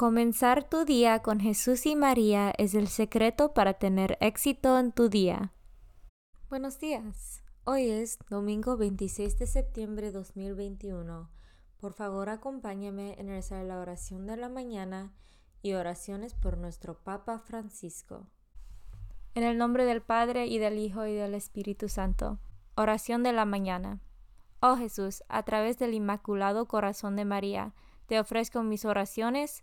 Comenzar tu día con Jesús y María es el secreto para tener éxito en tu día. Buenos días. Hoy es domingo 26 de septiembre de 2021. Por favor, acompáñame en rezar la oración de la mañana y oraciones por nuestro Papa Francisco. En el nombre del Padre y del Hijo y del Espíritu Santo. Oración de la mañana. Oh Jesús, a través del Inmaculado Corazón de María, te ofrezco mis oraciones,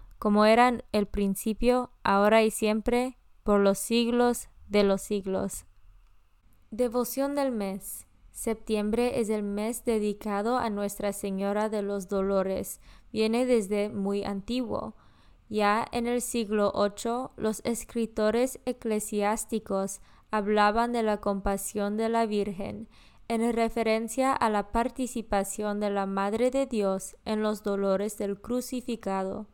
como eran el principio, ahora y siempre, por los siglos de los siglos. Devoción del mes. Septiembre es el mes dedicado a Nuestra Señora de los Dolores. Viene desde muy antiguo. Ya en el siglo VIII, los escritores eclesiásticos hablaban de la compasión de la Virgen, en referencia a la participación de la Madre de Dios en los dolores del crucificado.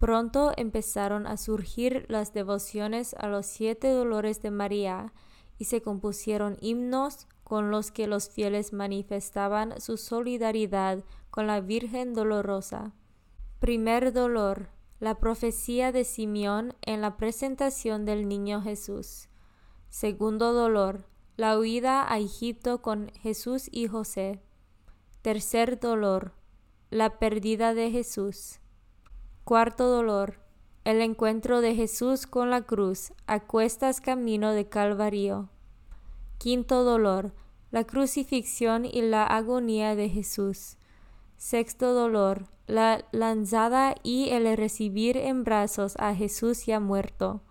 Pronto empezaron a surgir las devociones a los siete dolores de María y se compusieron himnos con los que los fieles manifestaban su solidaridad con la Virgen Dolorosa. Primer dolor, la profecía de Simeón en la presentación del niño Jesús. Segundo dolor, la huida a Egipto con Jesús y José. Tercer dolor, la pérdida de Jesús. Cuarto dolor. El encuentro de Jesús con la cruz a cuestas camino de Calvario. Quinto dolor. La crucifixión y la agonía de Jesús. Sexto dolor. La lanzada y el recibir en brazos a Jesús ya muerto.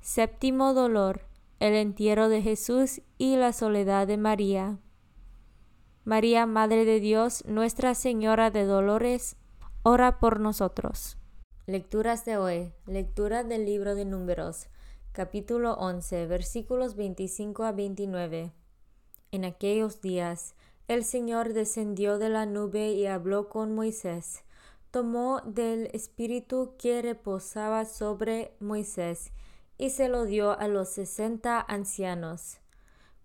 Séptimo dolor. El entierro de Jesús y la soledad de María. María, Madre de Dios, Nuestra Señora de Dolores, por nosotros. Lecturas de hoy. Lectura del libro de Números, capítulo 11, versículos 25 a 29. En aquellos días, el Señor descendió de la nube y habló con Moisés. Tomó del espíritu que reposaba sobre Moisés y se lo dio a los sesenta ancianos.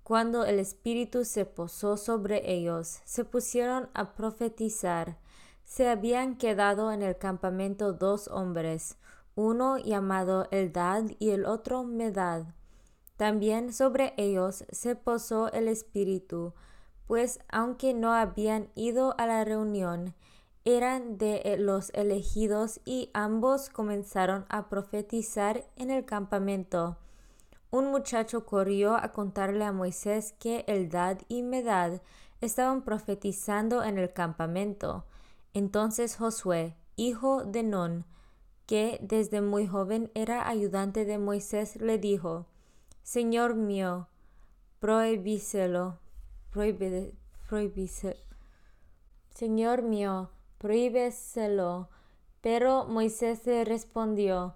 Cuando el espíritu se posó sobre ellos, se pusieron a profetizar se habían quedado en el campamento dos hombres, uno llamado Eldad y el otro Medad. También sobre ellos se posó el Espíritu, pues aunque no habían ido a la reunión, eran de los elegidos y ambos comenzaron a profetizar en el campamento. Un muchacho corrió a contarle a Moisés que Eldad y Medad estaban profetizando en el campamento. Entonces Josué, hijo de Non, que desde muy joven era ayudante de Moisés, le dijo, Señor mío, prohibíselo, prohibíselo. Señor mío, prohíbeselo. Pero Moisés le respondió,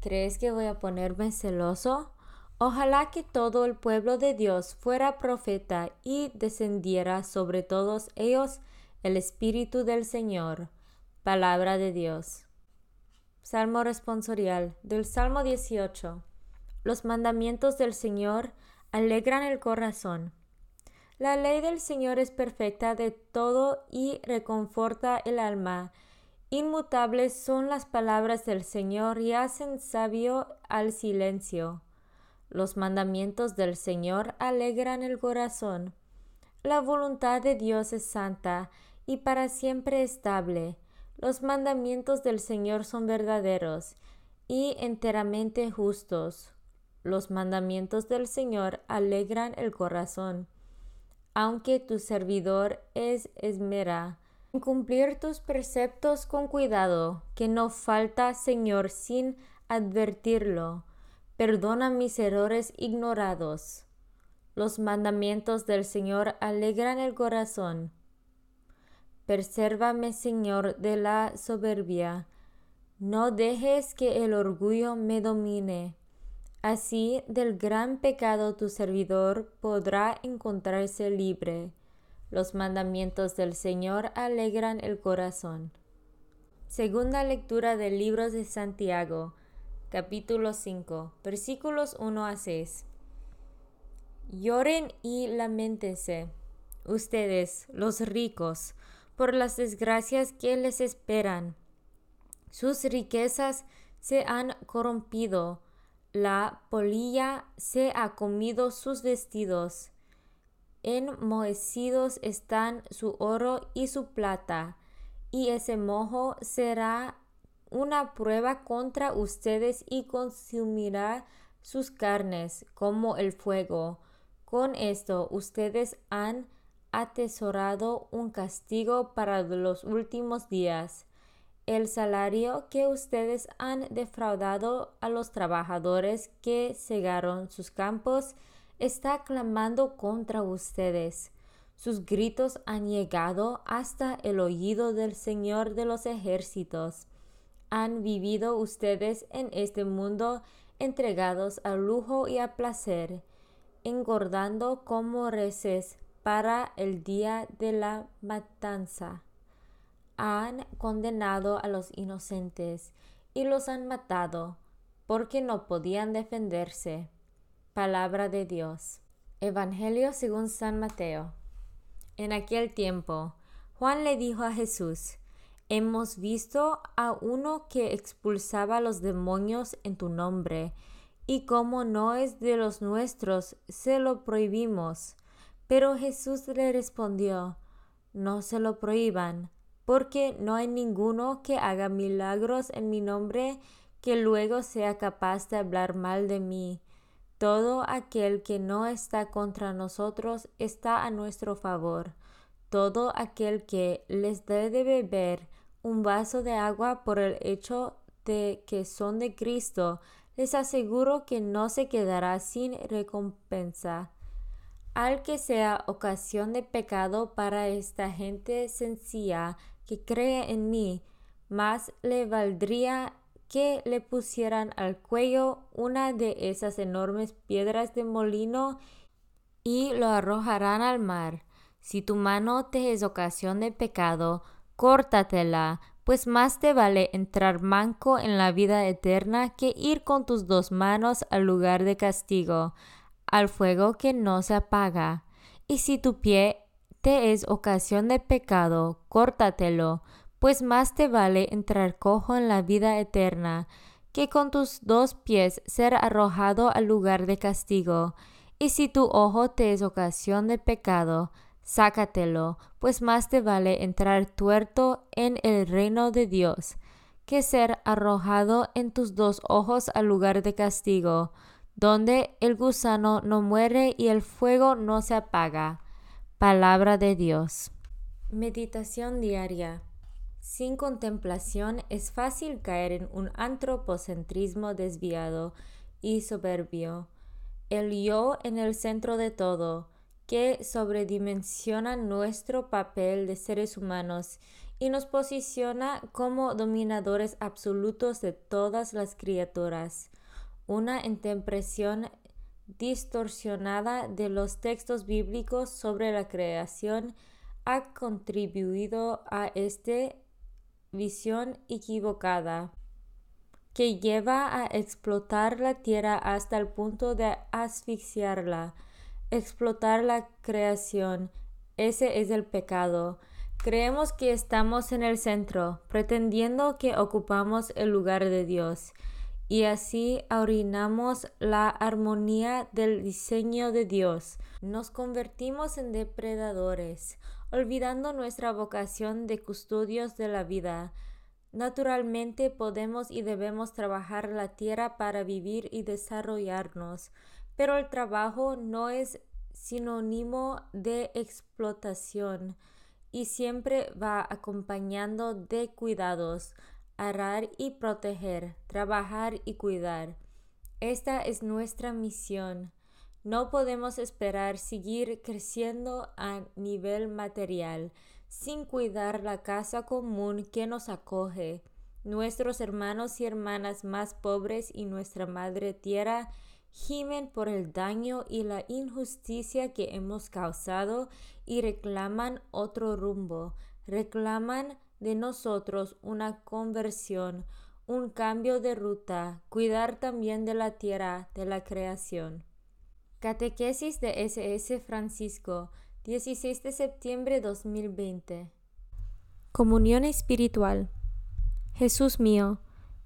¿crees que voy a ponerme celoso? Ojalá que todo el pueblo de Dios fuera profeta y descendiera sobre todos ellos el Espíritu del Señor. Palabra de Dios. Salmo responsorial del Salmo 18. Los mandamientos del Señor alegran el corazón. La ley del Señor es perfecta de todo y reconforta el alma. Inmutables son las palabras del Señor y hacen sabio al silencio. Los mandamientos del Señor alegran el corazón. La voluntad de Dios es santa y para siempre estable. Los mandamientos del Señor son verdaderos y enteramente justos. Los mandamientos del Señor alegran el corazón aunque tu servidor es esmera en cumplir tus preceptos con cuidado, que no falta, Señor, sin advertirlo. Perdona mis errores ignorados. Los mandamientos del Señor alegran el corazón. Persérvame, Señor, de la soberbia. No dejes que el orgullo me domine. Así del gran pecado tu servidor podrá encontrarse libre. Los mandamientos del Señor alegran el corazón. Segunda lectura del libro de Santiago, capítulo 5, versículos 1 a 6. Lloren y lamentense, ustedes, los ricos, por las desgracias que les esperan. Sus riquezas se han corrompido la polilla se ha comido sus vestidos. Enmohecidos están su oro y su plata, y ese mojo será una prueba contra ustedes y consumirá sus carnes como el fuego. Con esto ustedes han atesorado un castigo para los últimos días el salario que ustedes han defraudado a los trabajadores que cegaron sus campos está clamando contra ustedes. Sus gritos han llegado hasta el oído del Señor de los ejércitos. Han vivido ustedes en este mundo entregados al lujo y a placer, engordando como reces para el día de la matanza han condenado a los inocentes y los han matado porque no podían defenderse. Palabra de Dios. Evangelio según San Mateo. En aquel tiempo, Juan le dijo a Jesús, Hemos visto a uno que expulsaba a los demonios en tu nombre, y como no es de los nuestros, se lo prohibimos. Pero Jesús le respondió, No se lo prohíban porque no hay ninguno que haga milagros en mi nombre que luego sea capaz de hablar mal de mí. Todo aquel que no está contra nosotros está a nuestro favor. Todo aquel que les dé de beber un vaso de agua por el hecho de que son de Cristo, les aseguro que no se quedará sin recompensa. Al que sea ocasión de pecado para esta gente sencilla, que cree en mí, más le valdría que le pusieran al cuello una de esas enormes piedras de molino y lo arrojarán al mar. Si tu mano te es ocasión de pecado, córtatela, pues más te vale entrar manco en la vida eterna que ir con tus dos manos al lugar de castigo, al fuego que no se apaga. Y si tu pie te es ocasión de pecado, córtatelo, pues más te vale entrar cojo en la vida eterna, que con tus dos pies ser arrojado al lugar de castigo. Y si tu ojo te es ocasión de pecado, sácatelo, pues más te vale entrar tuerto en el reino de Dios, que ser arrojado en tus dos ojos al lugar de castigo, donde el gusano no muere y el fuego no se apaga. Palabra de Dios. Meditación diaria. Sin contemplación es fácil caer en un antropocentrismo desviado y soberbio. el yo en el centro de todo, que sobredimensiona nuestro papel de seres humanos y nos posiciona como dominadores absolutos de todas las criaturas. Una interpretación distorsionada de los textos bíblicos sobre la creación ha contribuido a esta visión equivocada que lleva a explotar la tierra hasta el punto de asfixiarla, explotar la creación. Ese es el pecado. Creemos que estamos en el centro, pretendiendo que ocupamos el lugar de Dios, y así arruinamos la armonía del diseño de Dios. Nos convertimos en depredadores, olvidando nuestra vocación de custodios de la vida. Naturalmente podemos y debemos trabajar la tierra para vivir y desarrollarnos, pero el trabajo no es sinónimo de explotación y siempre va acompañando de cuidados, arar y proteger, trabajar y cuidar. Esta es nuestra misión. No podemos esperar seguir creciendo a nivel material sin cuidar la casa común que nos acoge, nuestros hermanos y hermanas más pobres y nuestra madre tierra gimen por el daño y la injusticia que hemos causado y reclaman otro rumbo, reclaman de nosotros una conversión, un cambio de ruta, cuidar también de la tierra, de la creación. Catequesis de SS Francisco, 16 de septiembre 2020. Comunión espiritual. Jesús mío,